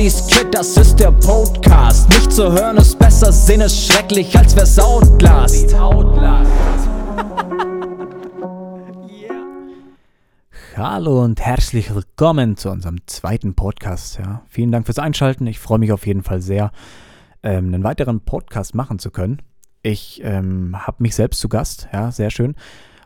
Nobody's Kid, das ist der Podcast. Nicht zu hören ist besser, sehen ist schrecklich, als wär's Outlast. Hallo und herzlich willkommen zu unserem zweiten Podcast. Ja. Vielen Dank fürs Einschalten. Ich freue mich auf jeden Fall sehr, ähm, einen weiteren Podcast machen zu können. Ich ähm, habe mich selbst zu Gast, ja, sehr schön.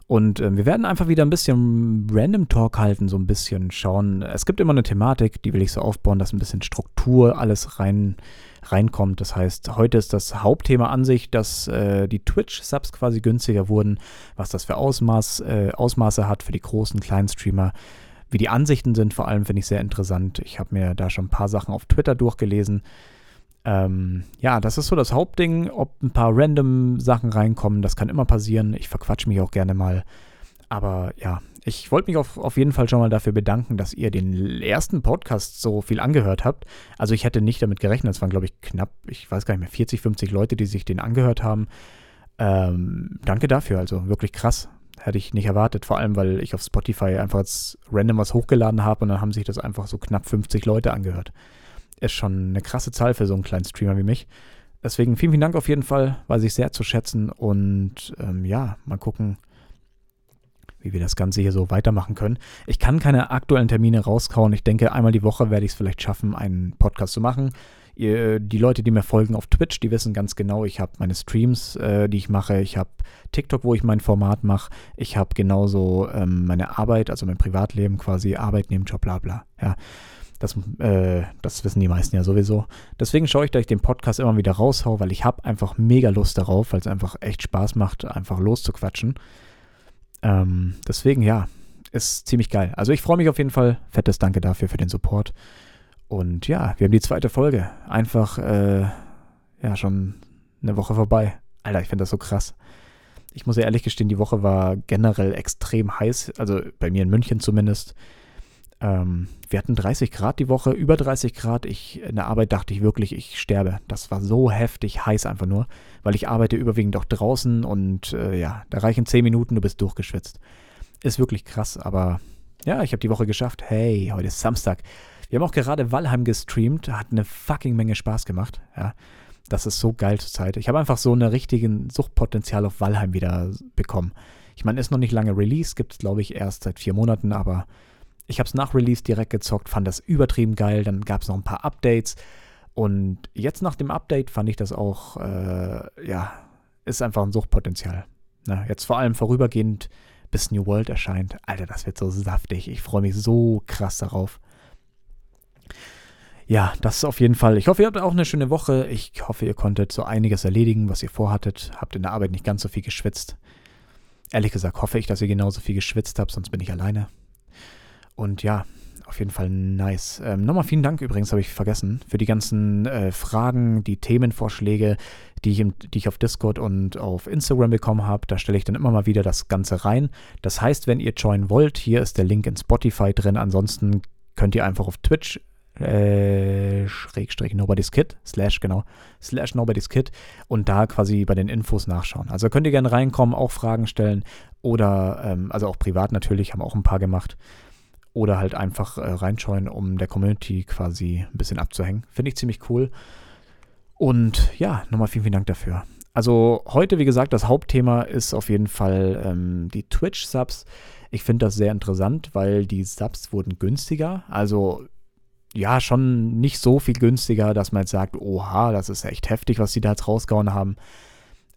Und äh, wir werden einfach wieder ein bisschen Random Talk halten, so ein bisschen schauen. Es gibt immer eine Thematik, die will ich so aufbauen, dass ein bisschen Struktur alles rein, reinkommt. Das heißt, heute ist das Hauptthema an sich, dass äh, die Twitch-Subs quasi günstiger wurden, was das für Ausmaß, äh, Ausmaße hat für die großen, kleinen Streamer. Wie die Ansichten sind, vor allem finde ich sehr interessant. Ich habe mir da schon ein paar Sachen auf Twitter durchgelesen. Ähm, ja, das ist so das Hauptding. Ob ein paar random Sachen reinkommen, das kann immer passieren. Ich verquatsche mich auch gerne mal. Aber ja, ich wollte mich auf, auf jeden Fall schon mal dafür bedanken, dass ihr den ersten Podcast so viel angehört habt. Also ich hätte nicht damit gerechnet. Es waren, glaube ich, knapp, ich weiß gar nicht mehr, 40, 50 Leute, die sich den angehört haben. Ähm, danke dafür, also wirklich krass. Hätte ich nicht erwartet, vor allem, weil ich auf Spotify einfach jetzt random was hochgeladen habe und dann haben sich das einfach so knapp 50 Leute angehört ist schon eine krasse Zahl für so einen kleinen Streamer wie mich. Deswegen vielen, vielen Dank auf jeden Fall, weiß ich sehr zu schätzen. Und ähm, ja, mal gucken, wie wir das Ganze hier so weitermachen können. Ich kann keine aktuellen Termine rauskauen. Ich denke, einmal die Woche werde ich es vielleicht schaffen, einen Podcast zu machen. Ihr, die Leute, die mir folgen auf Twitch, die wissen ganz genau, ich habe meine Streams, äh, die ich mache. Ich habe TikTok, wo ich mein Format mache. Ich habe genauso ähm, meine Arbeit, also mein Privatleben quasi, Arbeit neben Job, bla bla. Ja. Das, äh, das wissen die meisten ja sowieso. Deswegen schaue ich, dass ich den Podcast immer wieder raushau, weil ich habe einfach mega Lust darauf, weil es einfach echt Spaß macht, einfach loszuquatschen. Ähm, deswegen, ja, ist ziemlich geil. Also ich freue mich auf jeden Fall. Fettes Danke dafür für den Support. Und ja, wir haben die zweite Folge. Einfach, äh, ja, schon eine Woche vorbei. Alter, ich finde das so krass. Ich muss ja ehrlich gestehen, die Woche war generell extrem heiß. Also bei mir in München zumindest. Ähm, wir hatten 30 Grad die Woche, über 30 Grad. Ich, in der Arbeit dachte ich wirklich, ich sterbe. Das war so heftig heiß einfach nur, weil ich arbeite überwiegend auch draußen und äh, ja, da reichen 10 Minuten, du bist durchgeschwitzt. Ist wirklich krass, aber ja, ich habe die Woche geschafft. Hey, heute ist Samstag. Wir haben auch gerade Valheim gestreamt, hat eine fucking Menge Spaß gemacht. Ja, das ist so geil zur Zeit. Ich habe einfach so einen richtigen Suchtpotenzial auf Valheim wieder bekommen. Ich meine, ist noch nicht lange Release, gibt es glaube ich erst seit vier Monaten, aber ich habe es nach Release direkt gezockt, fand das übertrieben geil. Dann gab es noch ein paar Updates. Und jetzt nach dem Update fand ich das auch, äh, ja, ist einfach ein Suchtpotenzial. Na, jetzt vor allem vorübergehend, bis New World erscheint. Alter, das wird so saftig. Ich freue mich so krass darauf. Ja, das ist auf jeden Fall. Ich hoffe, ihr habt auch eine schöne Woche. Ich hoffe, ihr konntet so einiges erledigen, was ihr vorhattet. Habt in der Arbeit nicht ganz so viel geschwitzt. Ehrlich gesagt hoffe ich, dass ihr genauso viel geschwitzt habt, sonst bin ich alleine. Und ja, auf jeden Fall nice. Ähm, nochmal vielen Dank übrigens, habe ich vergessen, für die ganzen äh, Fragen, die Themenvorschläge, die ich, im, die ich auf Discord und auf Instagram bekommen habe. Da stelle ich dann immer mal wieder das Ganze rein. Das heißt, wenn ihr joinen wollt, hier ist der Link in Spotify drin. Ansonsten könnt ihr einfach auf Twitch äh, Schrägstrich Nobody's Kid, slash genau, slash Nobody's Kid und da quasi bei den Infos nachschauen. Also könnt ihr gerne reinkommen, auch Fragen stellen oder, ähm, also auch privat natürlich, haben auch ein paar gemacht oder halt einfach äh, reinschauen, um der Community quasi ein bisschen abzuhängen. Finde ich ziemlich cool. Und ja, nochmal vielen, vielen Dank dafür. Also heute, wie gesagt, das Hauptthema ist auf jeden Fall ähm, die Twitch-Subs. Ich finde das sehr interessant, weil die Subs wurden günstiger. Also ja, schon nicht so viel günstiger, dass man jetzt sagt, oha, das ist echt heftig, was die da jetzt rausgehauen haben.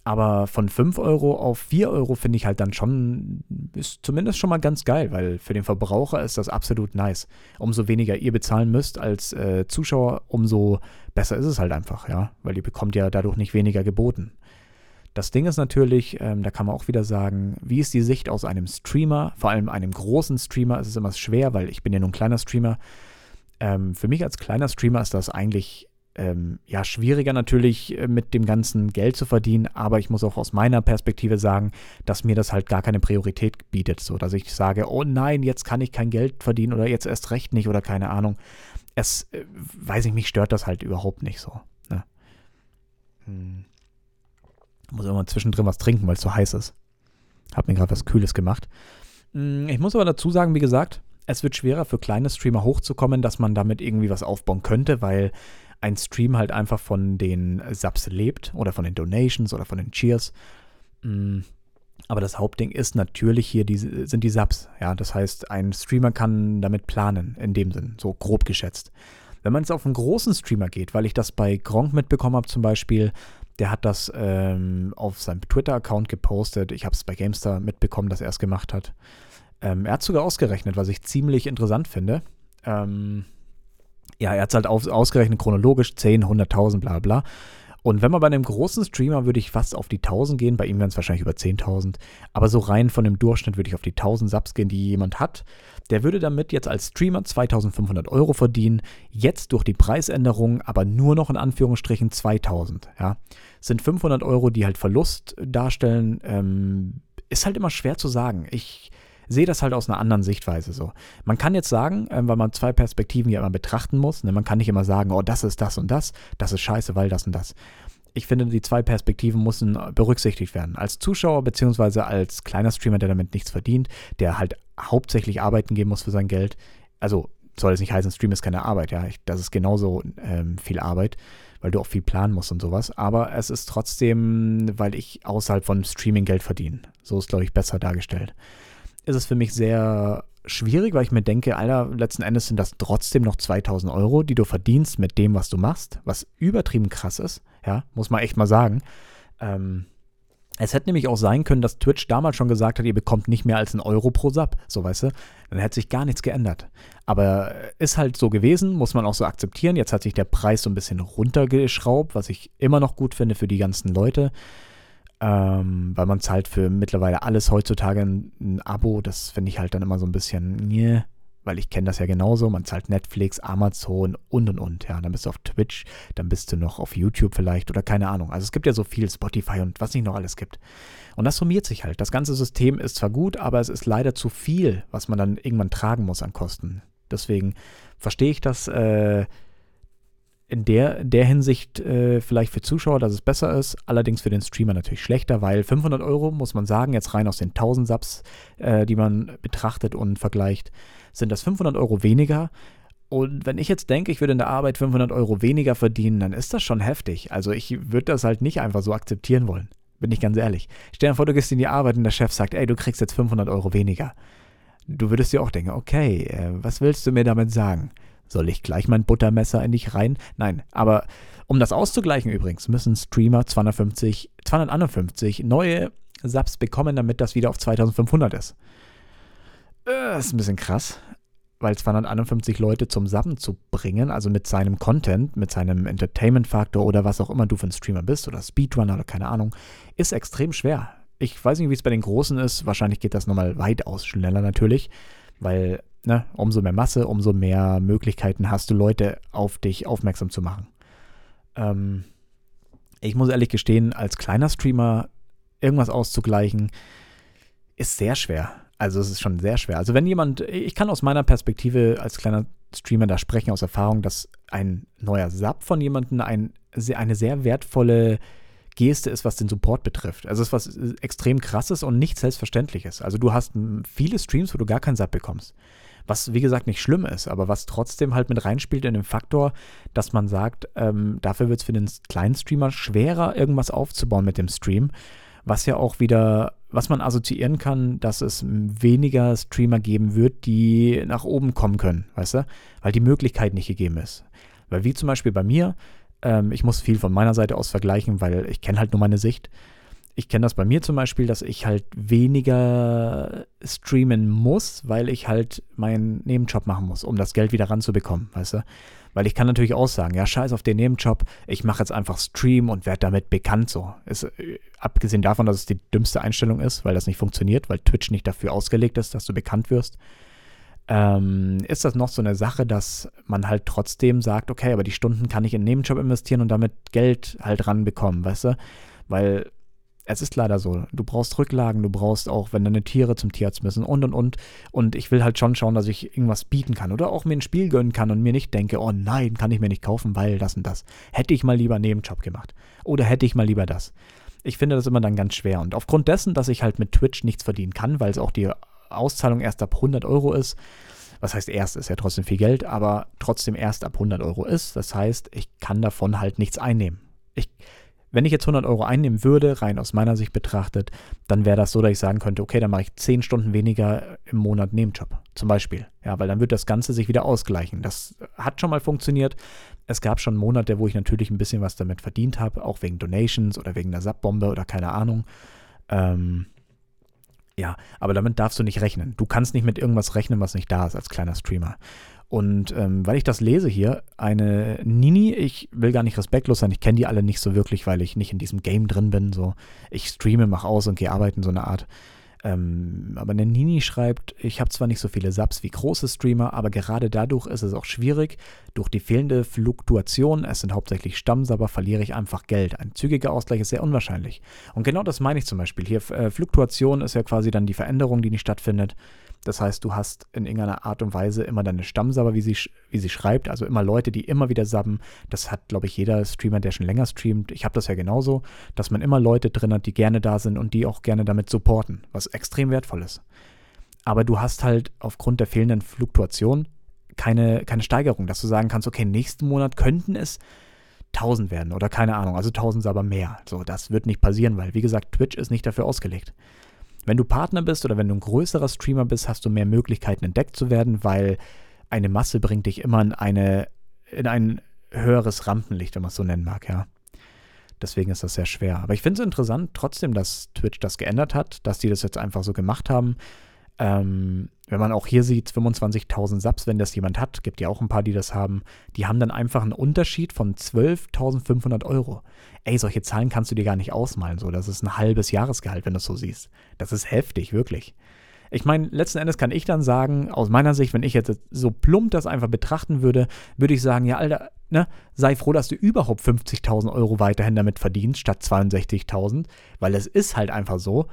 Aber von 5 Euro auf 4 Euro finde ich halt dann schon, ist zumindest schon mal ganz geil, weil für den Verbraucher ist das absolut nice. Umso weniger ihr bezahlen müsst als äh, Zuschauer, umso besser ist es halt einfach, ja, weil ihr bekommt ja dadurch nicht weniger geboten. Das Ding ist natürlich, ähm, da kann man auch wieder sagen, wie ist die Sicht aus einem Streamer, vor allem einem großen Streamer, ist es immer schwer, weil ich bin ja nur ein kleiner Streamer. Ähm, für mich als kleiner Streamer ist das eigentlich ähm, ja, schwieriger natürlich äh, mit dem ganzen Geld zu verdienen, aber ich muss auch aus meiner Perspektive sagen, dass mir das halt gar keine Priorität bietet, so dass ich sage, oh nein, jetzt kann ich kein Geld verdienen oder jetzt erst recht nicht oder keine Ahnung. Es, äh, weiß ich, mich stört das halt überhaupt nicht so. Ne? Hm. Muss immer zwischendrin was trinken, weil es so heiß ist. Hab mir gerade was Kühles gemacht. Hm, ich muss aber dazu sagen, wie gesagt, es wird schwerer für kleine Streamer hochzukommen, dass man damit irgendwie was aufbauen könnte, weil ein Stream halt einfach von den Subs lebt oder von den Donations oder von den Cheers. Mm, aber das Hauptding ist natürlich hier die, sind die Subs. Ja, das heißt, ein Streamer kann damit planen, in dem Sinn, so grob geschätzt. Wenn man jetzt auf einen großen Streamer geht, weil ich das bei Gronk mitbekommen habe zum Beispiel, der hat das ähm, auf seinem Twitter-Account gepostet. Ich habe es bei Gamestar mitbekommen, dass er es gemacht hat. Ähm, er hat sogar ausgerechnet, was ich ziemlich interessant finde. Ähm, ja, er hat es halt auf, ausgerechnet chronologisch, 10, 100.000, bla bla. Und wenn man bei einem großen Streamer würde ich fast auf die 1000 gehen, bei ihm wären es wahrscheinlich über 10.000, aber so rein von dem Durchschnitt würde ich auf die 1000 Subs gehen, die jemand hat. Der würde damit jetzt als Streamer 2500 Euro verdienen, jetzt durch die Preisänderung aber nur noch in Anführungsstrichen 2000. Ja, sind 500 Euro, die halt Verlust darstellen, ähm, ist halt immer schwer zu sagen. Ich sehe das halt aus einer anderen Sichtweise so. Man kann jetzt sagen, äh, weil man zwei Perspektiven ja immer betrachten muss, ne, man kann nicht immer sagen, oh, das ist das und das, das ist scheiße, weil das und das. Ich finde, die zwei Perspektiven müssen berücksichtigt werden. Als Zuschauer beziehungsweise als kleiner Streamer, der damit nichts verdient, der halt hauptsächlich arbeiten gehen muss für sein Geld. Also soll es nicht heißen, Stream ist keine Arbeit, ja. Ich, das ist genauso ähm, viel Arbeit, weil du auch viel planen musst und sowas. Aber es ist trotzdem, weil ich außerhalb von Streaming Geld verdiene. So ist, glaube ich, besser dargestellt ist es für mich sehr schwierig, weil ich mir denke, Alter, letzten Endes sind das trotzdem noch 2000 Euro, die du verdienst mit dem, was du machst, was übertrieben krass ist, ja, muss man echt mal sagen. Ähm, es hätte nämlich auch sein können, dass Twitch damals schon gesagt hat, ihr bekommt nicht mehr als einen Euro pro Sub, so weißt du. Dann hätte sich gar nichts geändert. Aber ist halt so gewesen, muss man auch so akzeptieren. Jetzt hat sich der Preis so ein bisschen runtergeschraubt, was ich immer noch gut finde für die ganzen Leute ähm, weil man zahlt für mittlerweile alles heutzutage ein, ein Abo. Das finde ich halt dann immer so ein bisschen, nee, weil ich kenne das ja genauso. Man zahlt Netflix, Amazon und und und. Ja, dann bist du auf Twitch, dann bist du noch auf YouTube vielleicht oder keine Ahnung. Also es gibt ja so viel Spotify und was nicht noch alles gibt. Und das summiert sich halt. Das ganze System ist zwar gut, aber es ist leider zu viel, was man dann irgendwann tragen muss an Kosten. Deswegen verstehe ich das. Äh, in der, der Hinsicht äh, vielleicht für Zuschauer, dass es besser ist, allerdings für den Streamer natürlich schlechter, weil 500 Euro, muss man sagen, jetzt rein aus den 1000 Subs, äh, die man betrachtet und vergleicht, sind das 500 Euro weniger. Und wenn ich jetzt denke, ich würde in der Arbeit 500 Euro weniger verdienen, dann ist das schon heftig. Also ich würde das halt nicht einfach so akzeptieren wollen. Bin ich ganz ehrlich. Stell dir vor, du gehst in die Arbeit und der Chef sagt, ey, du kriegst jetzt 500 Euro weniger. Du würdest dir auch denken, okay, äh, was willst du mir damit sagen? Soll ich gleich mein Buttermesser in dich rein? Nein, aber um das auszugleichen übrigens, müssen Streamer 250, 251 neue Subs bekommen, damit das wieder auf 2500 ist. Äh, ist ein bisschen krass, weil 251 Leute zum Subben zu bringen, also mit seinem Content, mit seinem Entertainment-Faktor oder was auch immer du für ein Streamer bist oder Speedrunner oder keine Ahnung, ist extrem schwer. Ich weiß nicht, wie es bei den Großen ist. Wahrscheinlich geht das nochmal weitaus schneller natürlich, weil ne, umso mehr Masse, umso mehr Möglichkeiten hast du, Leute auf dich aufmerksam zu machen. Ähm, ich muss ehrlich gestehen, als kleiner Streamer irgendwas auszugleichen, ist sehr schwer. Also es ist schon sehr schwer. Also wenn jemand, ich kann aus meiner Perspektive als kleiner Streamer da sprechen, aus Erfahrung, dass ein neuer Sub von jemandem ein, eine sehr wertvolle Geste ist, was den Support betrifft. Also es ist was extrem krasses und nicht selbstverständliches. Also du hast viele Streams, wo du gar keinen Sub bekommst. Was, wie gesagt, nicht schlimm ist, aber was trotzdem halt mit reinspielt in den Faktor, dass man sagt, ähm, dafür wird es für den kleinen Streamer schwerer, irgendwas aufzubauen mit dem Stream. Was ja auch wieder, was man assoziieren kann, dass es weniger Streamer geben wird, die nach oben kommen können, weißt du? Weil die Möglichkeit nicht gegeben ist. Weil wie zum Beispiel bei mir, ähm, ich muss viel von meiner Seite aus vergleichen, weil ich kenne halt nur meine Sicht ich kenne das bei mir zum Beispiel, dass ich halt weniger streamen muss, weil ich halt meinen Nebenjob machen muss, um das Geld wieder ranzubekommen, weißt du? Weil ich kann natürlich auch sagen, ja, scheiß auf den Nebenjob, ich mache jetzt einfach Stream und werde damit bekannt so. Ist, äh, abgesehen davon, dass es die dümmste Einstellung ist, weil das nicht funktioniert, weil Twitch nicht dafür ausgelegt ist, dass du bekannt wirst, ähm, ist das noch so eine Sache, dass man halt trotzdem sagt, okay, aber die Stunden kann ich in den Nebenjob investieren und damit Geld halt ranbekommen, weißt du? Weil es ist leider so. Du brauchst Rücklagen, du brauchst auch, wenn deine Tiere zum Tierarzt müssen und und und. Und ich will halt schon schauen, dass ich irgendwas bieten kann oder auch mir ein Spiel gönnen kann und mir nicht denke, oh nein, kann ich mir nicht kaufen, weil das und das. Hätte ich mal lieber einen Nebenjob gemacht. Oder hätte ich mal lieber das. Ich finde das immer dann ganz schwer. Und aufgrund dessen, dass ich halt mit Twitch nichts verdienen kann, weil es auch die Auszahlung erst ab 100 Euro ist, was heißt erst, ist ja trotzdem viel Geld, aber trotzdem erst ab 100 Euro ist. Das heißt, ich kann davon halt nichts einnehmen. Ich, wenn ich jetzt 100 Euro einnehmen würde, rein aus meiner Sicht betrachtet, dann wäre das so, dass ich sagen könnte, okay, dann mache ich 10 Stunden weniger im Monat Nebenjob, zum Beispiel. Ja, weil dann wird das Ganze sich wieder ausgleichen. Das hat schon mal funktioniert. Es gab schon Monate, wo ich natürlich ein bisschen was damit verdient habe, auch wegen Donations oder wegen einer Sabbombe oder keine Ahnung. Ähm, ja, aber damit darfst du nicht rechnen. Du kannst nicht mit irgendwas rechnen, was nicht da ist als kleiner Streamer. Und ähm, weil ich das lese hier, eine Nini, ich will gar nicht respektlos sein, ich kenne die alle nicht so wirklich, weil ich nicht in diesem Game drin bin. So, ich streame, mache aus und gehe arbeiten, so eine Art. Ähm, aber Nini schreibt, ich habe zwar nicht so viele Subs wie große Streamer, aber gerade dadurch ist es auch schwierig. Durch die fehlende Fluktuation, es sind hauptsächlich Stammsabber, verliere ich einfach Geld. Ein zügiger Ausgleich ist sehr unwahrscheinlich. Und genau das meine ich zum Beispiel. Hier, äh, Fluktuation ist ja quasi dann die Veränderung, die nicht stattfindet. Das heißt, du hast in irgendeiner Art und Weise immer deine Stammsabber, wie sie, wie sie schreibt, also immer Leute, die immer wieder sabben. Das hat, glaube ich, jeder Streamer, der schon länger streamt. Ich habe das ja genauso, dass man immer Leute drin hat, die gerne da sind und die auch gerne damit supporten, was extrem wertvoll ist. Aber du hast halt aufgrund der fehlenden Fluktuation keine, keine Steigerung, dass du sagen kannst, okay, nächsten Monat könnten es 1000 werden oder keine Ahnung, also 1000 aber mehr. So, das wird nicht passieren, weil, wie gesagt, Twitch ist nicht dafür ausgelegt. Wenn du Partner bist oder wenn du ein größerer Streamer bist, hast du mehr Möglichkeiten entdeckt zu werden, weil eine Masse bringt dich immer in eine in ein höheres Rampenlicht, wenn man es so nennen mag, ja. Deswegen ist das sehr schwer. Aber ich finde es interessant trotzdem, dass Twitch das geändert hat, dass die das jetzt einfach so gemacht haben. Ähm, wenn man auch hier sieht, 25.000 Subs, wenn das jemand hat, gibt ja auch ein paar, die das haben, die haben dann einfach einen Unterschied von 12.500 Euro. Ey, solche Zahlen kannst du dir gar nicht ausmalen, so. Das ist ein halbes Jahresgehalt, wenn du es so siehst. Das ist heftig, wirklich. Ich meine, letzten Endes kann ich dann sagen, aus meiner Sicht, wenn ich jetzt so plump das einfach betrachten würde, würde ich sagen, ja, Alter, ne, sei froh, dass du überhaupt 50.000 Euro weiterhin damit verdienst, statt 62.000, weil es ist halt einfach so.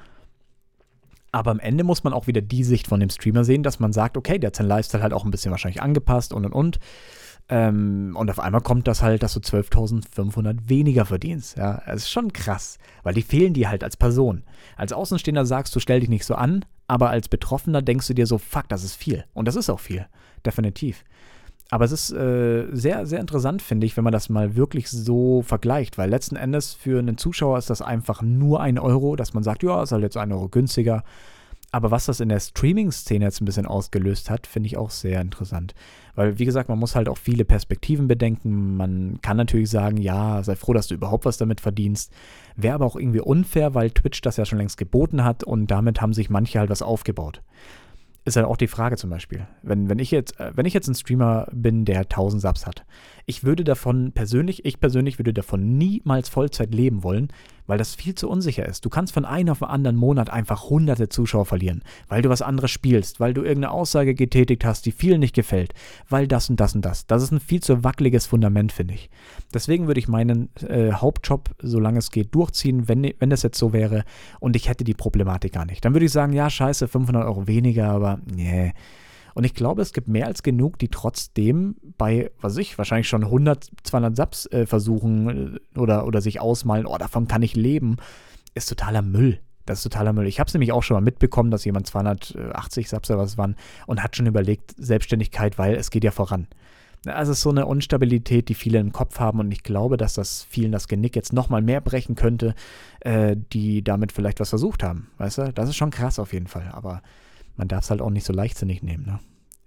Aber am Ende muss man auch wieder die Sicht von dem Streamer sehen, dass man sagt, okay, der hat seinen Lifestyle halt auch ein bisschen wahrscheinlich angepasst und und und. Ähm, und auf einmal kommt das halt, dass du 12.500 weniger verdienst. Ja, es ist schon krass, weil die fehlen dir halt als Person. Als Außenstehender sagst du, stell dich nicht so an, aber als Betroffener denkst du dir so, fuck, das ist viel. Und das ist auch viel, definitiv. Aber es ist äh, sehr, sehr interessant, finde ich, wenn man das mal wirklich so vergleicht, weil letzten Endes für einen Zuschauer ist das einfach nur ein Euro, dass man sagt, ja, ist halt jetzt ein Euro günstiger. Aber was das in der Streaming-Szene jetzt ein bisschen ausgelöst hat, finde ich auch sehr interessant. Weil, wie gesagt, man muss halt auch viele Perspektiven bedenken. Man kann natürlich sagen, ja, sei froh, dass du überhaupt was damit verdienst. Wäre aber auch irgendwie unfair, weil Twitch das ja schon längst geboten hat und damit haben sich manche halt was aufgebaut ist halt auch die Frage zum Beispiel. Wenn, wenn, ich jetzt, äh, wenn ich jetzt ein Streamer bin, der 1000 Subs hat, ich würde davon persönlich, ich persönlich würde davon niemals Vollzeit leben wollen, weil das viel zu unsicher ist. Du kannst von einem auf den anderen Monat einfach hunderte Zuschauer verlieren, weil du was anderes spielst, weil du irgendeine Aussage getätigt hast, die vielen nicht gefällt, weil das und das und das. Das ist ein viel zu wackeliges Fundament, finde ich. Deswegen würde ich meinen äh, Hauptjob, solange es geht, durchziehen, wenn, wenn das jetzt so wäre und ich hätte die Problematik gar nicht. Dann würde ich sagen, ja, scheiße, 500 Euro weniger, aber nee. Und ich glaube, es gibt mehr als genug, die trotzdem bei, was ich, wahrscheinlich schon 100, 200 Subs äh, versuchen äh, oder, oder sich ausmalen, oh, davon kann ich leben, ist totaler Müll. Das ist totaler Müll. Ich habe es nämlich auch schon mal mitbekommen, dass jemand 280 Subs oder was waren und hat schon überlegt, Selbstständigkeit, weil es geht ja voran. Also es ist so eine Unstabilität, die viele im Kopf haben und ich glaube, dass das vielen das Genick jetzt nochmal mehr brechen könnte, äh, die damit vielleicht was versucht haben. Weißt du? Das ist schon krass auf jeden Fall, aber man darf es halt auch nicht so leichtsinnig nehmen. Ne?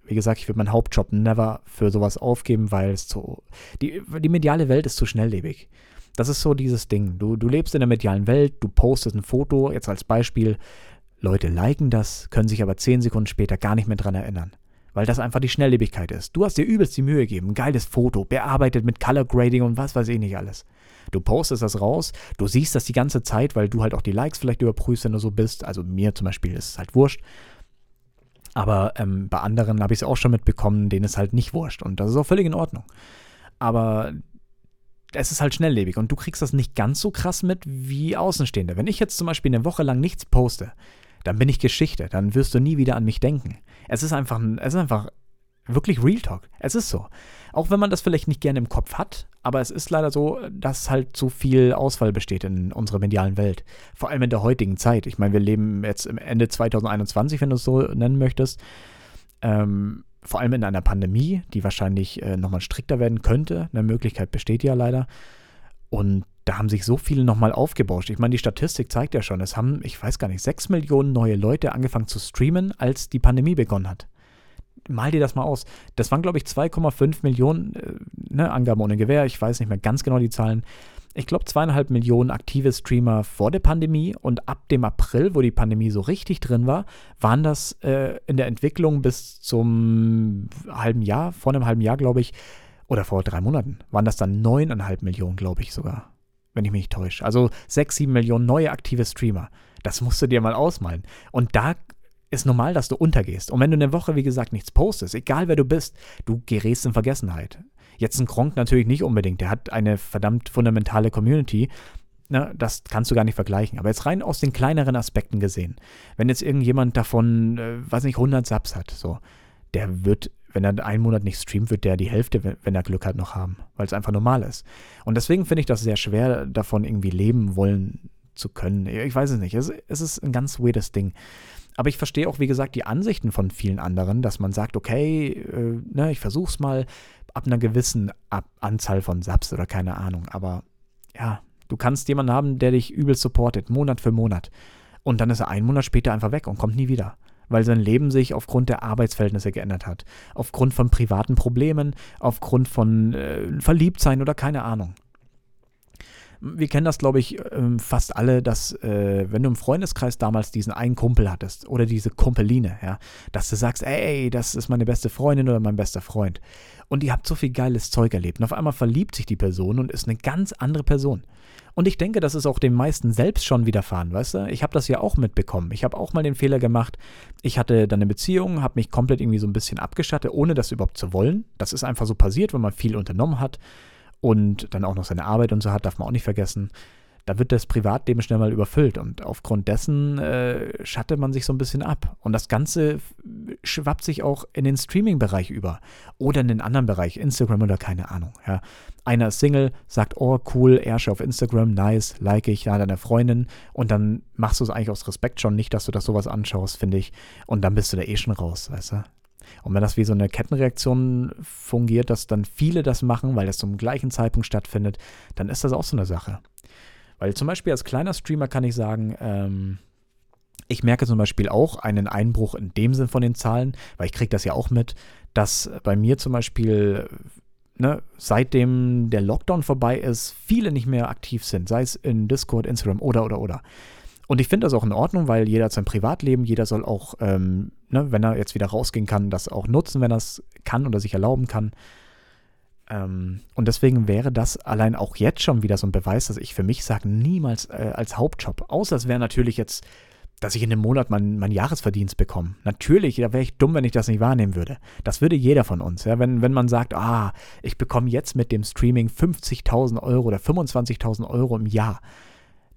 Wie gesagt, ich würde meinen Hauptjob never für sowas aufgeben, weil es zu. Die, die mediale Welt ist zu schnelllebig. Das ist so dieses Ding. Du, du lebst in der medialen Welt, du postest ein Foto, jetzt als Beispiel. Leute liken das, können sich aber zehn Sekunden später gar nicht mehr dran erinnern. Weil das einfach die Schnelllebigkeit ist. Du hast dir übelst die Mühe gegeben, ein geiles Foto, bearbeitet mit Color Grading und was weiß ich nicht alles. Du postest das raus, du siehst das die ganze Zeit, weil du halt auch die Likes vielleicht überprüfst, wenn du so bist. Also mir zum Beispiel ist es halt wurscht. Aber ähm, bei anderen habe ich es auch schon mitbekommen, denen ist halt nicht wurscht. Und das ist auch völlig in Ordnung. Aber es ist halt schnelllebig und du kriegst das nicht ganz so krass mit wie Außenstehende. Wenn ich jetzt zum Beispiel eine Woche lang nichts poste, dann bin ich Geschichte, dann wirst du nie wieder an mich denken. Es ist einfach, es ist einfach wirklich Real Talk. Es ist so. Auch wenn man das vielleicht nicht gerne im Kopf hat, aber es ist leider so, dass halt so viel Auswahl besteht in unserer medialen Welt. Vor allem in der heutigen Zeit. Ich meine, wir leben jetzt im Ende 2021, wenn du es so nennen möchtest. Ähm, vor allem in einer Pandemie, die wahrscheinlich äh, nochmal strikter werden könnte. Eine Möglichkeit besteht ja leider. Und da haben sich so viele nochmal aufgebauscht. Ich meine, die Statistik zeigt ja schon, es haben, ich weiß gar nicht, sechs Millionen neue Leute angefangen zu streamen, als die Pandemie begonnen hat. Mal dir das mal aus. Das waren, glaube ich, 2,5 Millionen, äh, ne, Angaben ohne Gewehr, ich weiß nicht mehr ganz genau die Zahlen. Ich glaube, zweieinhalb Millionen aktive Streamer vor der Pandemie und ab dem April, wo die Pandemie so richtig drin war, waren das äh, in der Entwicklung bis zum halben Jahr, vor einem halben Jahr, glaube ich, oder vor drei Monaten, waren das dann neuneinhalb Millionen, glaube ich sogar wenn ich mich nicht täusche. Also sechs, sieben Millionen neue aktive Streamer. Das musst du dir mal ausmalen. Und da ist normal, dass du untergehst. Und wenn du eine Woche, wie gesagt, nichts postest, egal wer du bist, du gerätst in Vergessenheit. Jetzt ein Gronk natürlich nicht unbedingt. Der hat eine verdammt fundamentale Community. Na, das kannst du gar nicht vergleichen. Aber jetzt rein aus den kleineren Aspekten gesehen. Wenn jetzt irgendjemand davon, äh, weiß nicht, 100 Subs hat, so, der wird wenn er einen Monat nicht streamt, wird der die Hälfte, wenn er Glück hat, noch haben, weil es einfach normal ist. Und deswegen finde ich das sehr schwer, davon irgendwie leben wollen zu können. Ich weiß es nicht. Es, es ist ein ganz weirdes Ding. Aber ich verstehe auch, wie gesagt, die Ansichten von vielen anderen, dass man sagt, okay, äh, ne, ich versuch's mal ab einer gewissen ab Anzahl von Subs oder keine Ahnung. Aber ja, du kannst jemanden haben, der dich übel supportet, Monat für Monat. Und dann ist er einen Monat später einfach weg und kommt nie wieder weil sein Leben sich aufgrund der Arbeitsverhältnisse geändert hat, aufgrund von privaten Problemen, aufgrund von äh, Verliebtsein oder keine Ahnung. Wir kennen das, glaube ich, ähm, fast alle, dass äh, wenn du im Freundeskreis damals diesen einen Kumpel hattest oder diese Kumpeline, ja, dass du sagst, ey, das ist meine beste Freundin oder mein bester Freund. Und ihr habt so viel geiles Zeug erlebt. Und auf einmal verliebt sich die Person und ist eine ganz andere Person. Und ich denke, das ist auch den meisten selbst schon widerfahren, weißt du? Ich habe das ja auch mitbekommen. Ich habe auch mal den Fehler gemacht. Ich hatte dann eine Beziehung, habe mich komplett irgendwie so ein bisschen abgeschattet, ohne das überhaupt zu wollen. Das ist einfach so passiert, wenn man viel unternommen hat und dann auch noch seine Arbeit und so hat, darf man auch nicht vergessen da wird das Privatleben schnell mal überfüllt und aufgrund dessen äh, schattet man sich so ein bisschen ab. Und das Ganze schwappt sich auch in den Streaming-Bereich über oder in den anderen Bereich, Instagram oder keine Ahnung. Ja. Einer ist Single, sagt, oh cool, Ersche auf Instagram, nice, like ich, ja, deine Freundin und dann machst du es eigentlich aus Respekt schon nicht, dass du das sowas anschaust, finde ich. Und dann bist du da eh schon raus, weißt du. Und wenn das wie so eine Kettenreaktion fungiert, dass dann viele das machen, weil das zum gleichen Zeitpunkt stattfindet, dann ist das auch so eine Sache. Weil zum Beispiel als kleiner Streamer kann ich sagen, ähm, ich merke zum Beispiel auch einen Einbruch in dem Sinn von den Zahlen, weil ich kriege das ja auch mit, dass bei mir zum Beispiel, ne, seitdem der Lockdown vorbei ist, viele nicht mehr aktiv sind, sei es in Discord, Instagram oder oder oder. Und ich finde das auch in Ordnung, weil jeder hat sein Privatleben, jeder soll auch, ähm, ne, wenn er jetzt wieder rausgehen kann, das auch nutzen, wenn er es kann oder sich erlauben kann. Ähm, und deswegen wäre das allein auch jetzt schon wieder so ein Beweis, dass ich für mich sage, niemals äh, als Hauptjob. Außer es wäre natürlich jetzt, dass ich in einem Monat meinen mein Jahresverdienst bekomme. Natürlich, da wäre ich dumm, wenn ich das nicht wahrnehmen würde. Das würde jeder von uns. Ja? Wenn, wenn man sagt, ah, ich bekomme jetzt mit dem Streaming 50.000 Euro oder 25.000 Euro im Jahr.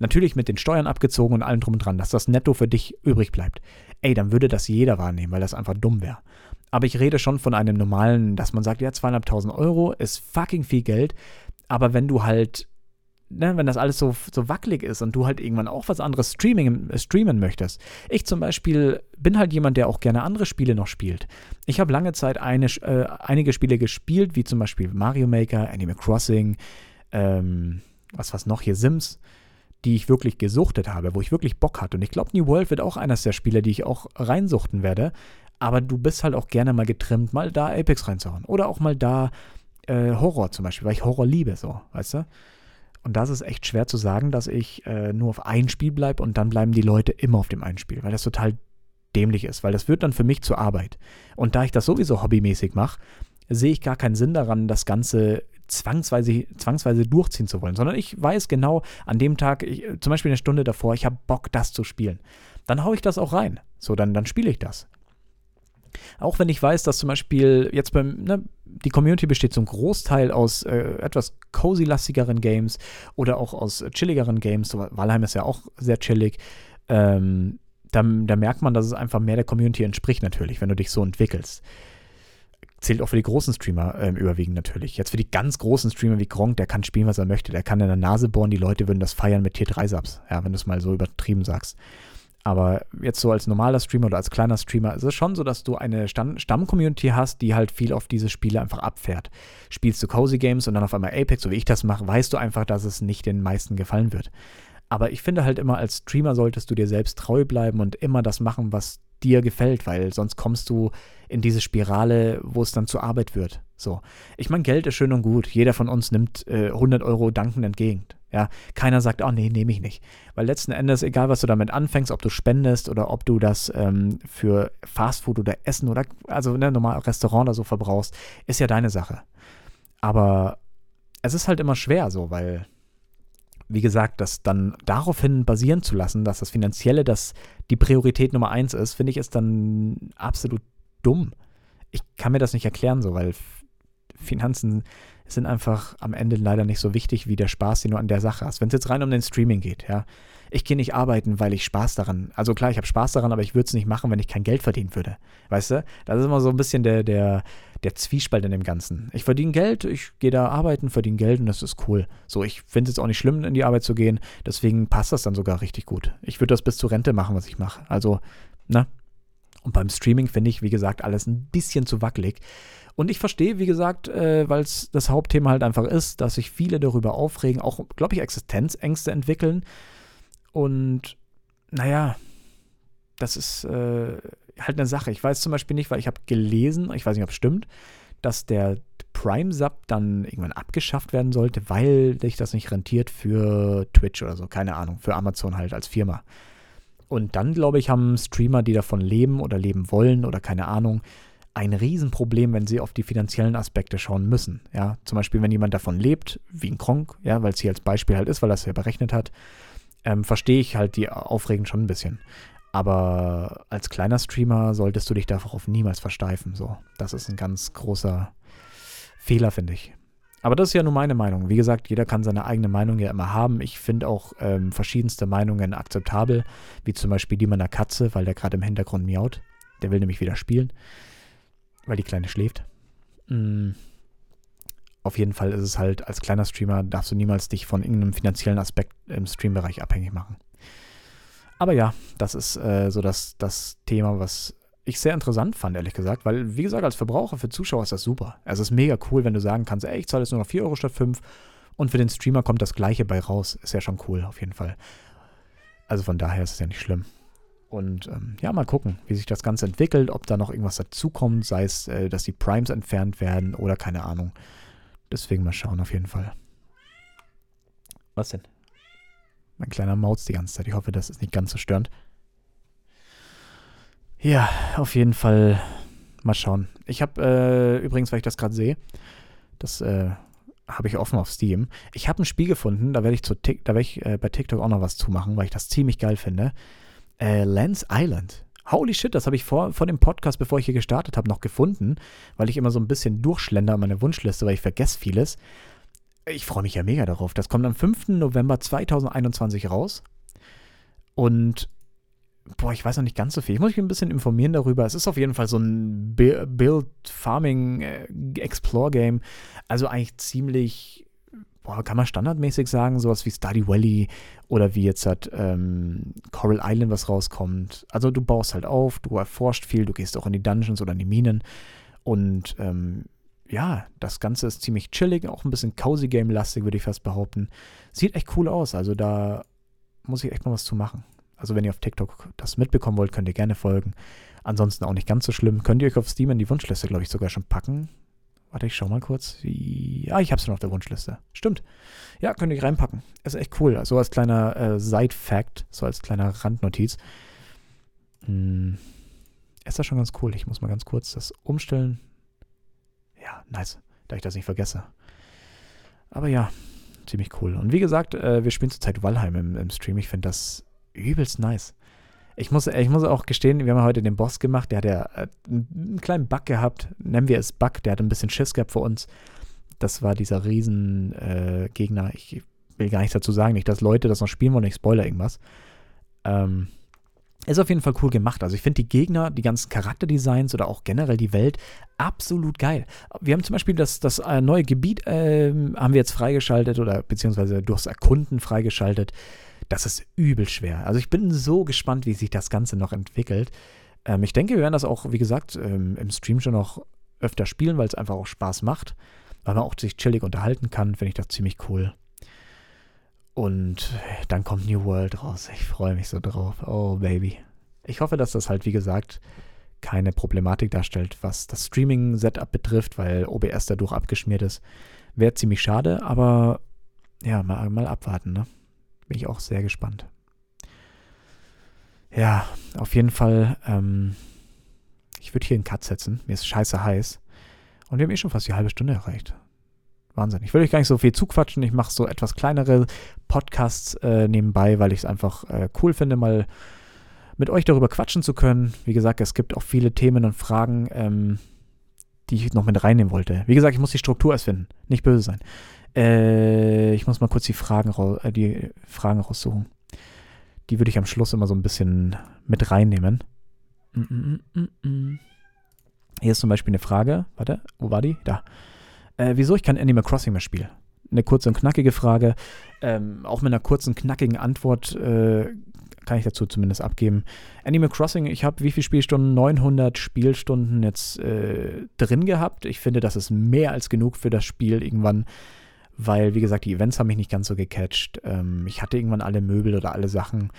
Natürlich mit den Steuern abgezogen und allem drum und dran, dass das netto für dich übrig bleibt. Ey, dann würde das jeder wahrnehmen, weil das einfach dumm wäre. Aber ich rede schon von einem normalen, dass man sagt, ja, zweieinhalbtausend Euro ist fucking viel Geld. Aber wenn du halt, ne, wenn das alles so, so wackelig ist und du halt irgendwann auch was anderes streaming, streamen möchtest. Ich zum Beispiel bin halt jemand, der auch gerne andere Spiele noch spielt. Ich habe lange Zeit eine, äh, einige Spiele gespielt, wie zum Beispiel Mario Maker, Animal Crossing, ähm, was was noch hier, Sims die ich wirklich gesuchtet habe, wo ich wirklich Bock hatte. Und ich glaube, New World wird auch eines der Spiele, die ich auch reinsuchten werde, aber du bist halt auch gerne mal getrimmt, mal da Apex reinzuhauen. Oder auch mal da äh, Horror zum Beispiel, weil ich Horror liebe, so, weißt du? Und das ist echt schwer zu sagen, dass ich äh, nur auf ein Spiel bleibe und dann bleiben die Leute immer auf dem einen Spiel, weil das total dämlich ist, weil das wird dann für mich zur Arbeit. Und da ich das sowieso hobbymäßig mache, sehe ich gar keinen Sinn daran, das Ganze zwangsweise, zwangsweise durchziehen zu wollen, sondern ich weiß genau, an dem Tag, ich, zum Beispiel eine Stunde davor, ich habe Bock, das zu spielen. Dann haue ich das auch rein. So, dann, dann spiele ich das. Auch wenn ich weiß, dass zum Beispiel jetzt beim, ne, die Community besteht zum Großteil aus äh, etwas cozy-lastigeren Games oder auch aus chilligeren Games. So, Valheim ist ja auch sehr chillig. Ähm, da, da, merkt man, dass es einfach mehr der Community entspricht, natürlich, wenn du dich so entwickelst. Zählt auch für die großen Streamer ähm, überwiegend natürlich. Jetzt für die ganz großen Streamer wie Gronk, der kann spielen, was er möchte. Der kann in der Nase bohren, die Leute würden das feiern mit Tier 3 Subs, ja, wenn du es mal so übertrieben sagst. Aber jetzt so als normaler Streamer oder als kleiner Streamer ist es schon so, dass du eine Stamm-Community hast, die halt viel auf diese Spiele einfach abfährt. Spielst du Cozy Games und dann auf einmal Apex, so wie ich das mache, weißt du einfach, dass es nicht den meisten gefallen wird. Aber ich finde halt immer, als Streamer solltest du dir selbst treu bleiben und immer das machen, was dir gefällt, weil sonst kommst du in diese Spirale, wo es dann zur Arbeit wird. So. Ich meine, Geld ist schön und gut. Jeder von uns nimmt äh, 100 Euro dankend entgegen. Ja, keiner sagt, oh nee, nehme ich nicht. Weil letzten Endes, egal was du damit anfängst, ob du spendest oder ob du das ähm, für Fastfood oder Essen oder also ne, normal Restaurant oder so verbrauchst, ist ja deine Sache. Aber es ist halt immer schwer so, weil, wie gesagt, das dann daraufhin basieren zu lassen, dass das Finanzielle das die Priorität Nummer eins ist, finde ich, ist dann absolut dumm. Ich kann mir das nicht erklären so, weil Finanzen sind einfach am Ende leider nicht so wichtig wie der Spaß, den du an der Sache hast. Wenn es jetzt rein um den Streaming geht, ja. Ich gehe nicht arbeiten, weil ich Spaß daran, also klar, ich habe Spaß daran, aber ich würde es nicht machen, wenn ich kein Geld verdienen würde. Weißt du? Das ist immer so ein bisschen der, der, der Zwiespalt in dem Ganzen. Ich verdiene Geld, ich gehe da arbeiten, verdiene Geld und das ist cool. So, ich finde es jetzt auch nicht schlimm, in die Arbeit zu gehen, deswegen passt das dann sogar richtig gut. Ich würde das bis zur Rente machen, was ich mache. Also, ne? Und beim Streaming finde ich, wie gesagt, alles ein bisschen zu wackelig. Und ich verstehe, wie gesagt, äh, weil es das Hauptthema halt einfach ist, dass sich viele darüber aufregen, auch, glaube ich, Existenzängste entwickeln. Und naja, das ist äh, halt eine Sache. Ich weiß zum Beispiel nicht, weil ich habe gelesen, ich weiß nicht, ob es stimmt, dass der Prime-Sub dann irgendwann abgeschafft werden sollte, weil sich das nicht rentiert für Twitch oder so, keine Ahnung, für Amazon halt als Firma. Und dann, glaube ich, haben Streamer, die davon leben oder leben wollen oder keine Ahnung, ein Riesenproblem, wenn sie auf die finanziellen Aspekte schauen müssen. Ja, zum Beispiel, wenn jemand davon lebt, wie ein Kronk, ja, weil es hier als Beispiel halt ist, weil er es ja berechnet hat, ähm, verstehe ich halt die Aufregung schon ein bisschen. Aber als kleiner Streamer solltest du dich darauf niemals versteifen. So, das ist ein ganz großer Fehler, finde ich. Aber das ist ja nur meine Meinung. Wie gesagt, jeder kann seine eigene Meinung ja immer haben. Ich finde auch ähm, verschiedenste Meinungen akzeptabel, wie zum Beispiel die meiner Katze, weil der gerade im Hintergrund miaut. Der will nämlich wieder spielen weil die Kleine schläft. Mhm. Auf jeden Fall ist es halt, als kleiner Streamer darfst du niemals dich von irgendeinem finanziellen Aspekt im Streambereich abhängig machen. Aber ja, das ist äh, so das, das Thema, was ich sehr interessant fand, ehrlich gesagt, weil, wie gesagt, als Verbraucher für Zuschauer ist das super. Es ist mega cool, wenn du sagen kannst, ey, ich zahle jetzt nur noch 4 Euro statt 5 und für den Streamer kommt das Gleiche bei raus. Ist ja schon cool, auf jeden Fall. Also von daher ist es ja nicht schlimm. Und ähm, ja, mal gucken, wie sich das Ganze entwickelt, ob da noch irgendwas dazukommt, sei es, äh, dass die Primes entfernt werden oder keine Ahnung. Deswegen mal schauen auf jeden Fall. Was denn? Mein kleiner Mauz die ganze Zeit. Ich hoffe, das ist nicht ganz so störend. Ja, auf jeden Fall mal schauen. Ich habe äh, übrigens, weil ich das gerade sehe, das äh, habe ich offen auf Steam. Ich habe ein Spiel gefunden, da werde ich, zu da werd ich äh, bei TikTok auch noch was zumachen, weil ich das ziemlich geil finde äh, Lance Island. Holy shit, das habe ich vor, vor dem Podcast, bevor ich hier gestartet habe, noch gefunden, weil ich immer so ein bisschen durchschlender meine Wunschliste, weil ich vergesse vieles. Ich freue mich ja mega darauf. Das kommt am 5. November 2021 raus. Und boah, ich weiß noch nicht ganz so viel. Ich muss mich ein bisschen informieren darüber. Es ist auf jeden Fall so ein Build Farming äh, Explore Game. Also eigentlich ziemlich boah, kann man standardmäßig sagen, sowas wie Study Valley oder wie jetzt halt ähm, Coral Island, was rauskommt. Also du baust halt auf, du erforscht viel, du gehst auch in die Dungeons oder in die Minen und ähm, ja, das Ganze ist ziemlich chillig, auch ein bisschen cozy Game-lastig, würde ich fast behaupten. Sieht echt cool aus, also da muss ich echt mal was zu machen. Also wenn ihr auf TikTok das mitbekommen wollt, könnt ihr gerne folgen. Ansonsten auch nicht ganz so schlimm. Könnt ihr euch auf Steam in die Wunschliste, glaube ich, sogar schon packen. Warte, ich schau mal kurz. Ja, ich hab's noch auf der Wunschliste. Stimmt. Ja, könnt ihr reinpacken. Ist echt cool. So als kleiner äh, Side-Fact, so als kleiner Randnotiz. Hm. Ist das schon ganz cool. Ich muss mal ganz kurz das umstellen. Nice. Da ich das nicht vergesse. Aber ja, ziemlich cool. Und wie gesagt, äh, wir spielen zurzeit Valheim im, im Stream. Ich finde das übelst nice. Ich muss, ich muss auch gestehen, wir haben heute den Boss gemacht, der hat ja äh, einen kleinen Bug gehabt, nennen wir es Bug, der hat ein bisschen Schiss gehabt für uns. Das war dieser riesen äh. Ich will gar nichts dazu sagen, nicht, dass Leute das noch spielen wollen, ich spoiler irgendwas. Ähm, ist auf jeden Fall cool gemacht. Also ich finde die Gegner, die ganzen Charakterdesigns oder auch generell die Welt absolut geil. Wir haben zum Beispiel das, das äh, neue Gebiet äh, haben wir jetzt freigeschaltet oder beziehungsweise durchs Erkunden freigeschaltet das ist übel schwer. Also ich bin so gespannt, wie sich das Ganze noch entwickelt. Ähm, ich denke, wir werden das auch, wie gesagt, ähm, im Stream schon noch öfter spielen, weil es einfach auch Spaß macht. Weil man auch sich chillig unterhalten kann, finde ich das ziemlich cool. Und dann kommt New World raus. Ich freue mich so drauf. Oh, Baby. Ich hoffe, dass das halt, wie gesagt, keine Problematik darstellt, was das Streaming-Setup betrifft, weil OBS dadurch abgeschmiert ist. Wäre ziemlich schade, aber ja, mal, mal abwarten, ne? Bin ich auch sehr gespannt. Ja, auf jeden Fall, ähm, ich würde hier einen Cut setzen. Mir ist scheiße heiß. Und wir haben eh schon fast die halbe Stunde erreicht. Wahnsinn. Ich will euch gar nicht so viel zuquatschen. Ich mache so etwas kleinere Podcasts äh, nebenbei, weil ich es einfach äh, cool finde, mal mit euch darüber quatschen zu können. Wie gesagt, es gibt auch viele Themen und Fragen, ähm, die ich noch mit reinnehmen wollte. Wie gesagt, ich muss die Struktur erst finden. Nicht böse sein. Äh, ich muss mal kurz die Fragen, äh, die Fragen raussuchen. Die würde ich am Schluss immer so ein bisschen mit reinnehmen. Mm -mm -mm, mm, mm. Hier ist zum Beispiel eine Frage. Warte, wo war die? Da. Äh, wieso ich kein Animal Crossing mehr spiele? Eine kurze und knackige Frage. Ähm, auch mit einer kurzen, knackigen Antwort äh, kann ich dazu zumindest abgeben. Animal Crossing, ich habe wie viele Spielstunden? 900 Spielstunden jetzt äh, drin gehabt. Ich finde, das ist mehr als genug für das Spiel irgendwann, weil, wie gesagt, die Events haben mich nicht ganz so gecatcht. Ähm, ich hatte irgendwann alle Möbel oder alle Sachen.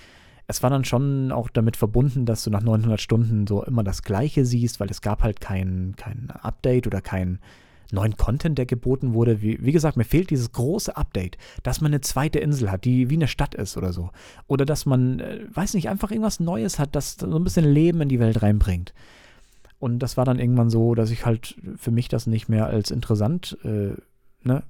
Es war dann schon auch damit verbunden, dass du nach 900 Stunden so immer das Gleiche siehst, weil es gab halt kein, kein Update oder kein neuen Content, der geboten wurde. Wie, wie, gesagt, mir fehlt dieses große Update, dass man eine zweite Insel hat, die wie eine Stadt ist oder so. Oder dass man, äh, weiß nicht, einfach irgendwas Neues hat, das so ein bisschen Leben in die Welt reinbringt. Und das war dann irgendwann so, dass ich halt für mich das nicht mehr als interessant äh, ne,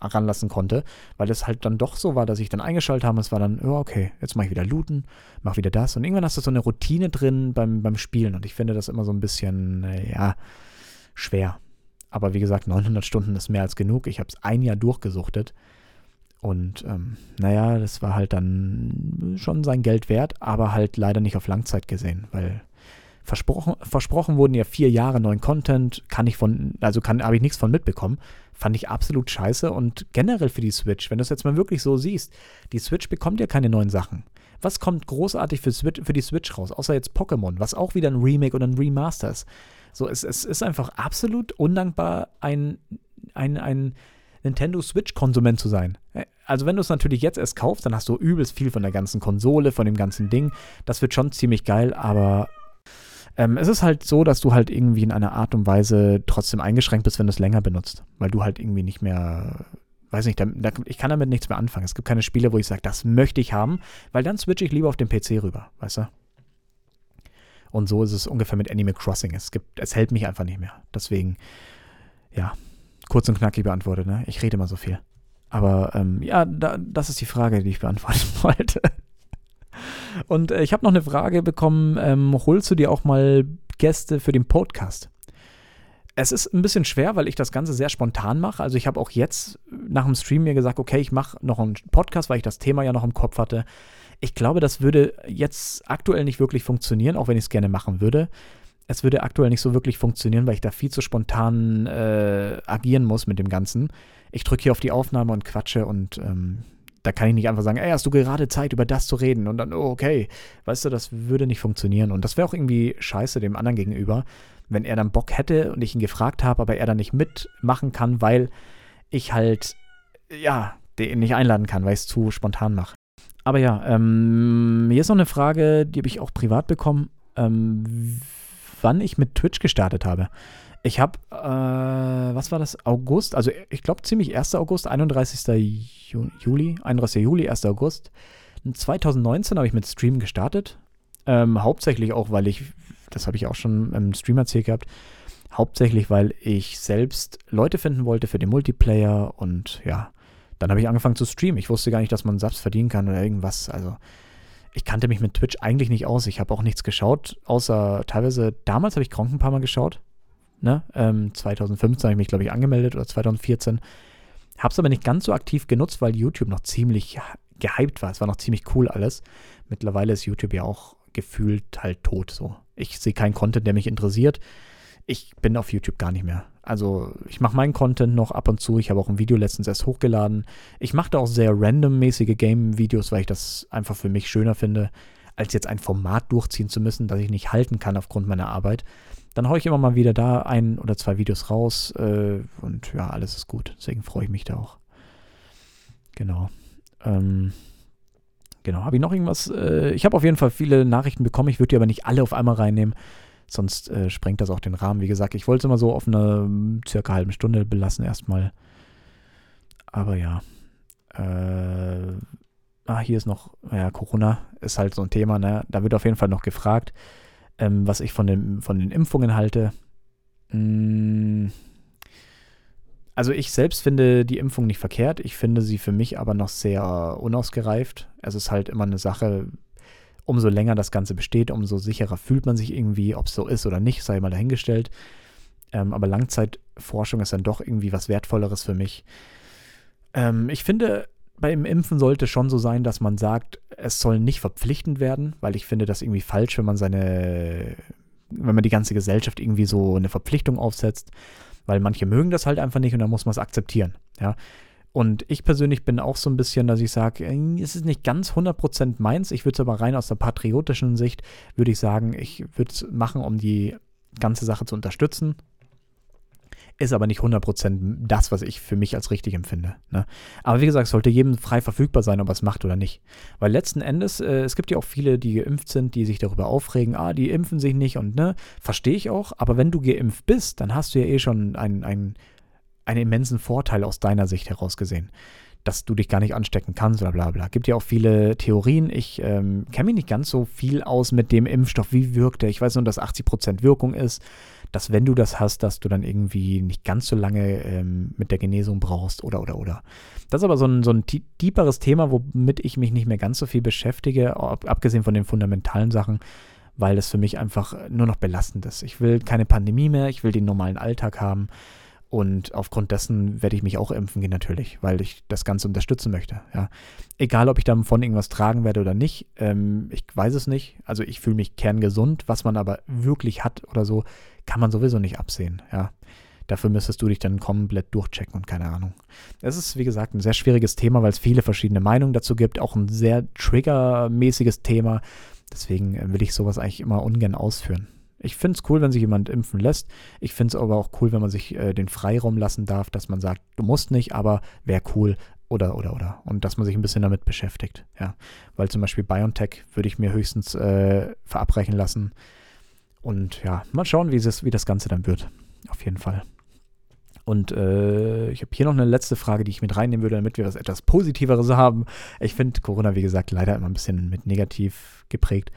ranlassen konnte, weil es halt dann doch so war, dass ich dann eingeschaltet habe, es war dann, oh, okay, jetzt mache ich wieder looten, mache wieder das und irgendwann hast du so eine Routine drin beim, beim Spielen und ich finde das immer so ein bisschen, äh, ja, schwer. Aber wie gesagt, 900 Stunden ist mehr als genug. Ich habe es ein Jahr durchgesuchtet. Und ähm, naja, das war halt dann schon sein Geld wert, aber halt leider nicht auf Langzeit gesehen, weil versprochen, versprochen wurden ja vier Jahre neuen Content, kann ich von, also habe ich nichts von mitbekommen. Fand ich absolut scheiße und generell für die Switch, wenn du es jetzt mal wirklich so siehst, die Switch bekommt ja keine neuen Sachen. Was kommt großartig für, Switch, für die Switch raus, außer jetzt Pokémon, was auch wieder ein Remake oder ein Remaster ist. So, es, es ist einfach absolut undankbar, ein, ein, ein Nintendo Switch-Konsument zu sein. Also, wenn du es natürlich jetzt erst kaufst, dann hast du übelst viel von der ganzen Konsole, von dem ganzen Ding. Das wird schon ziemlich geil, aber ähm, es ist halt so, dass du halt irgendwie in einer Art und Weise trotzdem eingeschränkt bist, wenn du es länger benutzt. Weil du halt irgendwie nicht mehr, weiß nicht, da, da, ich kann damit nichts mehr anfangen. Es gibt keine Spiele, wo ich sage, das möchte ich haben, weil dann switche ich lieber auf den PC rüber, weißt du? Und so ist es ungefähr mit Animal Crossing. Es, gibt, es hält mich einfach nicht mehr. Deswegen, ja, kurz und knackig beantwortet. Ne? Ich rede immer so viel. Aber ähm, ja, da, das ist die Frage, die ich beantworten wollte. Und äh, ich habe noch eine Frage bekommen. Ähm, holst du dir auch mal Gäste für den Podcast? Es ist ein bisschen schwer, weil ich das Ganze sehr spontan mache. Also ich habe auch jetzt nach dem Stream mir gesagt, okay, ich mache noch einen Podcast, weil ich das Thema ja noch im Kopf hatte. Ich glaube, das würde jetzt aktuell nicht wirklich funktionieren, auch wenn ich es gerne machen würde. Es würde aktuell nicht so wirklich funktionieren, weil ich da viel zu spontan äh, agieren muss mit dem Ganzen. Ich drücke hier auf die Aufnahme und quatsche und ähm, da kann ich nicht einfach sagen, ey, hast du gerade Zeit, über das zu reden? Und dann, oh, okay. Weißt du, das würde nicht funktionieren. Und das wäre auch irgendwie scheiße dem anderen gegenüber, wenn er dann Bock hätte und ich ihn gefragt habe, aber er dann nicht mitmachen kann, weil ich halt, ja, den nicht einladen kann, weil ich es zu spontan mache. Aber ja, ähm, hier ist noch eine Frage, die habe ich auch privat bekommen, ähm, wann ich mit Twitch gestartet habe. Ich habe, äh, was war das? August, also ich glaube ziemlich 1. August, 31. Juli, 31. Juli, 1. August. 2019 habe ich mit Stream gestartet. Ähm, hauptsächlich auch, weil ich, das habe ich auch schon im Stream erzählt gehabt, hauptsächlich, weil ich selbst Leute finden wollte für den Multiplayer und ja, dann habe ich angefangen zu streamen. Ich wusste gar nicht, dass man Subs verdienen kann oder irgendwas. Also ich kannte mich mit Twitch eigentlich nicht aus. Ich habe auch nichts geschaut, außer teilweise, damals habe ich Kronk ein paar Mal geschaut. Ne? Ähm, 2015 habe ich mich, glaube ich, angemeldet oder 2014. Habe es aber nicht ganz so aktiv genutzt, weil YouTube noch ziemlich gehypt war. Es war noch ziemlich cool alles. Mittlerweile ist YouTube ja auch gefühlt halt tot so. Ich sehe keinen Content, der mich interessiert. Ich bin auf YouTube gar nicht mehr. Also ich mache meinen Content noch ab und zu. Ich habe auch ein Video letztens erst hochgeladen. Ich mache da auch sehr randommäßige Game-Videos, weil ich das einfach für mich schöner finde, als jetzt ein Format durchziehen zu müssen, das ich nicht halten kann aufgrund meiner Arbeit. Dann haue ich immer mal wieder da ein oder zwei Videos raus äh, und ja, alles ist gut. Deswegen freue ich mich da auch. Genau. Ähm, genau. Habe ich noch irgendwas? Äh, ich habe auf jeden Fall viele Nachrichten bekommen. Ich würde die aber nicht alle auf einmal reinnehmen. Sonst äh, sprengt das auch den Rahmen. Wie gesagt, ich wollte es immer so auf eine hm, circa halben Stunde belassen erstmal. Aber ja. Äh, ah, hier ist noch, ja, Corona ist halt so ein Thema, ne? Da wird auf jeden Fall noch gefragt, ähm, was ich von den, von den Impfungen halte. Hm, also ich selbst finde die Impfung nicht verkehrt. Ich finde sie für mich aber noch sehr unausgereift. Es ist halt immer eine Sache, umso länger das Ganze besteht, umso sicherer fühlt man sich irgendwie, ob es so ist oder nicht, sei mal dahingestellt. Ähm, aber Langzeitforschung ist dann doch irgendwie was Wertvolleres für mich. Ähm, ich finde, beim Impfen sollte schon so sein, dass man sagt, es soll nicht verpflichtend werden, weil ich finde das irgendwie falsch, wenn man seine, wenn man die ganze Gesellschaft irgendwie so eine Verpflichtung aufsetzt, weil manche mögen das halt einfach nicht und dann muss man es akzeptieren. Ja, und ich persönlich bin auch so ein bisschen, dass ich sage, äh, es ist nicht ganz 100% meins. Ich würde es aber rein aus der patriotischen Sicht, würde ich sagen, ich würde es machen, um die ganze Sache zu unterstützen. Ist aber nicht 100% das, was ich für mich als richtig empfinde. Ne? Aber wie gesagt, sollte jedem frei verfügbar sein, ob er es macht oder nicht. Weil letzten Endes, äh, es gibt ja auch viele, die geimpft sind, die sich darüber aufregen, ah, die impfen sich nicht und ne, verstehe ich auch. Aber wenn du geimpft bist, dann hast du ja eh schon ein, ein einen immensen Vorteil aus deiner Sicht heraus gesehen, dass du dich gar nicht anstecken kannst oder bla bla. Gibt ja auch viele Theorien. Ich ähm, kenne mich nicht ganz so viel aus mit dem Impfstoff. Wie wirkt der? Ich weiß nur, dass 80% Wirkung ist, dass wenn du das hast, dass du dann irgendwie nicht ganz so lange ähm, mit der Genesung brauchst oder oder oder. Das ist aber so ein, so ein tieferes Thema, womit ich mich nicht mehr ganz so viel beschäftige, abgesehen von den fundamentalen Sachen weil das für mich einfach nur noch belastend ist. Ich will keine Pandemie mehr, ich will den normalen Alltag haben. Und aufgrund dessen werde ich mich auch impfen gehen natürlich, weil ich das Ganze unterstützen möchte. Ja. Egal, ob ich davon irgendwas tragen werde oder nicht, ähm, ich weiß es nicht. Also ich fühle mich kerngesund. Was man aber wirklich hat oder so, kann man sowieso nicht absehen. Ja. Dafür müsstest du dich dann komplett durchchecken und keine Ahnung. Es ist, wie gesagt, ein sehr schwieriges Thema, weil es viele verschiedene Meinungen dazu gibt. Auch ein sehr triggermäßiges Thema. Deswegen will ich sowas eigentlich immer ungern ausführen. Ich finde es cool, wenn sich jemand impfen lässt. Ich finde es aber auch cool, wenn man sich äh, den Freiraum lassen darf, dass man sagt, du musst nicht, aber wäre cool oder, oder, oder. Und dass man sich ein bisschen damit beschäftigt. Ja. Weil zum Beispiel BioNTech würde ich mir höchstens äh, verabreichen lassen. Und ja, mal schauen, wie, es, wie das Ganze dann wird. Auf jeden Fall. Und äh, ich habe hier noch eine letzte Frage, die ich mit reinnehmen würde, damit wir was etwas Positiveres haben. Ich finde Corona, wie gesagt, leider immer ein bisschen mit negativ geprägt.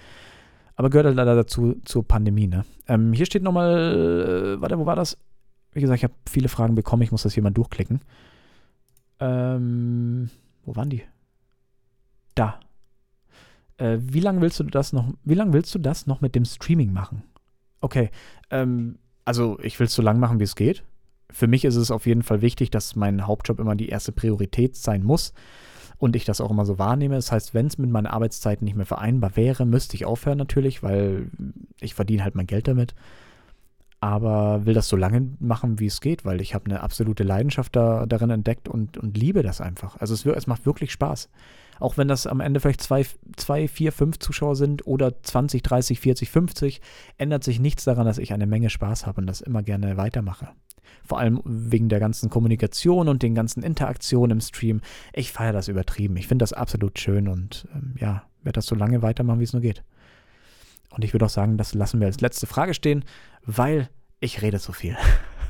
Aber gehört halt leider dazu zur Pandemie. Ne? Ähm, hier steht nochmal, äh, warte, wo war das? Wie gesagt, ich habe viele Fragen bekommen, ich muss das hier mal durchklicken. Ähm, wo waren die? Da. Äh, wie lange willst du das noch, wie lange willst du das noch mit dem Streaming machen? Okay, ähm, also ich will es so lang machen, wie es geht. Für mich ist es auf jeden Fall wichtig, dass mein Hauptjob immer die erste Priorität sein muss und ich das auch immer so wahrnehme. Das heißt, wenn es mit meinen Arbeitszeiten nicht mehr vereinbar wäre, müsste ich aufhören natürlich, weil ich verdiene halt mein Geld damit. Aber will das so lange machen, wie es geht, weil ich habe eine absolute Leidenschaft da, darin entdeckt und, und liebe das einfach. Also es, es macht wirklich Spaß. Auch wenn das am Ende vielleicht zwei, zwei, vier, fünf Zuschauer sind oder 20, 30, 40, 50, ändert sich nichts daran, dass ich eine Menge Spaß habe und das immer gerne weitermache. Vor allem wegen der ganzen Kommunikation und den ganzen Interaktionen im Stream. Ich feiere das übertrieben. Ich finde das absolut schön und ähm, ja, werde das so lange weitermachen, wie es nur geht. Und ich würde auch sagen, das lassen wir als letzte Frage stehen, weil ich rede zu viel.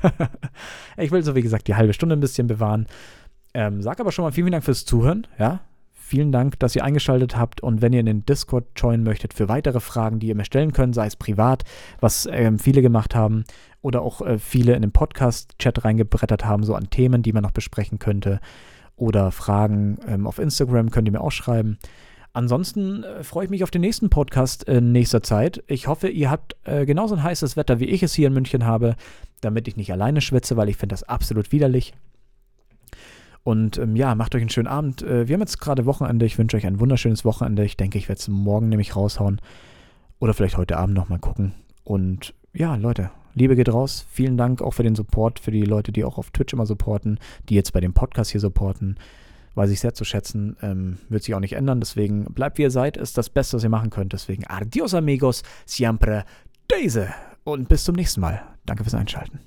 ich will so, wie gesagt, die halbe Stunde ein bisschen bewahren. Ähm, sag aber schon mal vielen, vielen Dank fürs Zuhören. Ja, vielen Dank, dass ihr eingeschaltet habt. Und wenn ihr in den Discord joinen möchtet für weitere Fragen, die ihr mir stellen könnt, sei es privat, was ähm, viele gemacht haben, oder auch äh, viele in den Podcast-Chat reingebrettert haben, so an Themen, die man noch besprechen könnte. Oder Fragen ähm, auf Instagram könnt ihr mir auch schreiben. Ansonsten äh, freue ich mich auf den nächsten Podcast in nächster Zeit. Ich hoffe, ihr habt äh, genauso ein heißes Wetter, wie ich es hier in München habe, damit ich nicht alleine schwitze, weil ich finde das absolut widerlich. Und ähm, ja, macht euch einen schönen Abend. Äh, wir haben jetzt gerade Wochenende. Ich wünsche euch ein wunderschönes Wochenende. Ich denke, ich werde es morgen nämlich raushauen. Oder vielleicht heute Abend nochmal gucken. Und ja, Leute, Liebe geht raus. Vielen Dank auch für den Support, für die Leute, die auch auf Twitch immer supporten, die jetzt bei dem Podcast hier supporten. Weiß ich sehr zu schätzen. Ähm, wird sich auch nicht ändern. Deswegen bleibt wie ihr seid. Ist das Beste, was ihr machen könnt. Deswegen adios amigos. Siempre Daisy. Und bis zum nächsten Mal. Danke fürs Einschalten.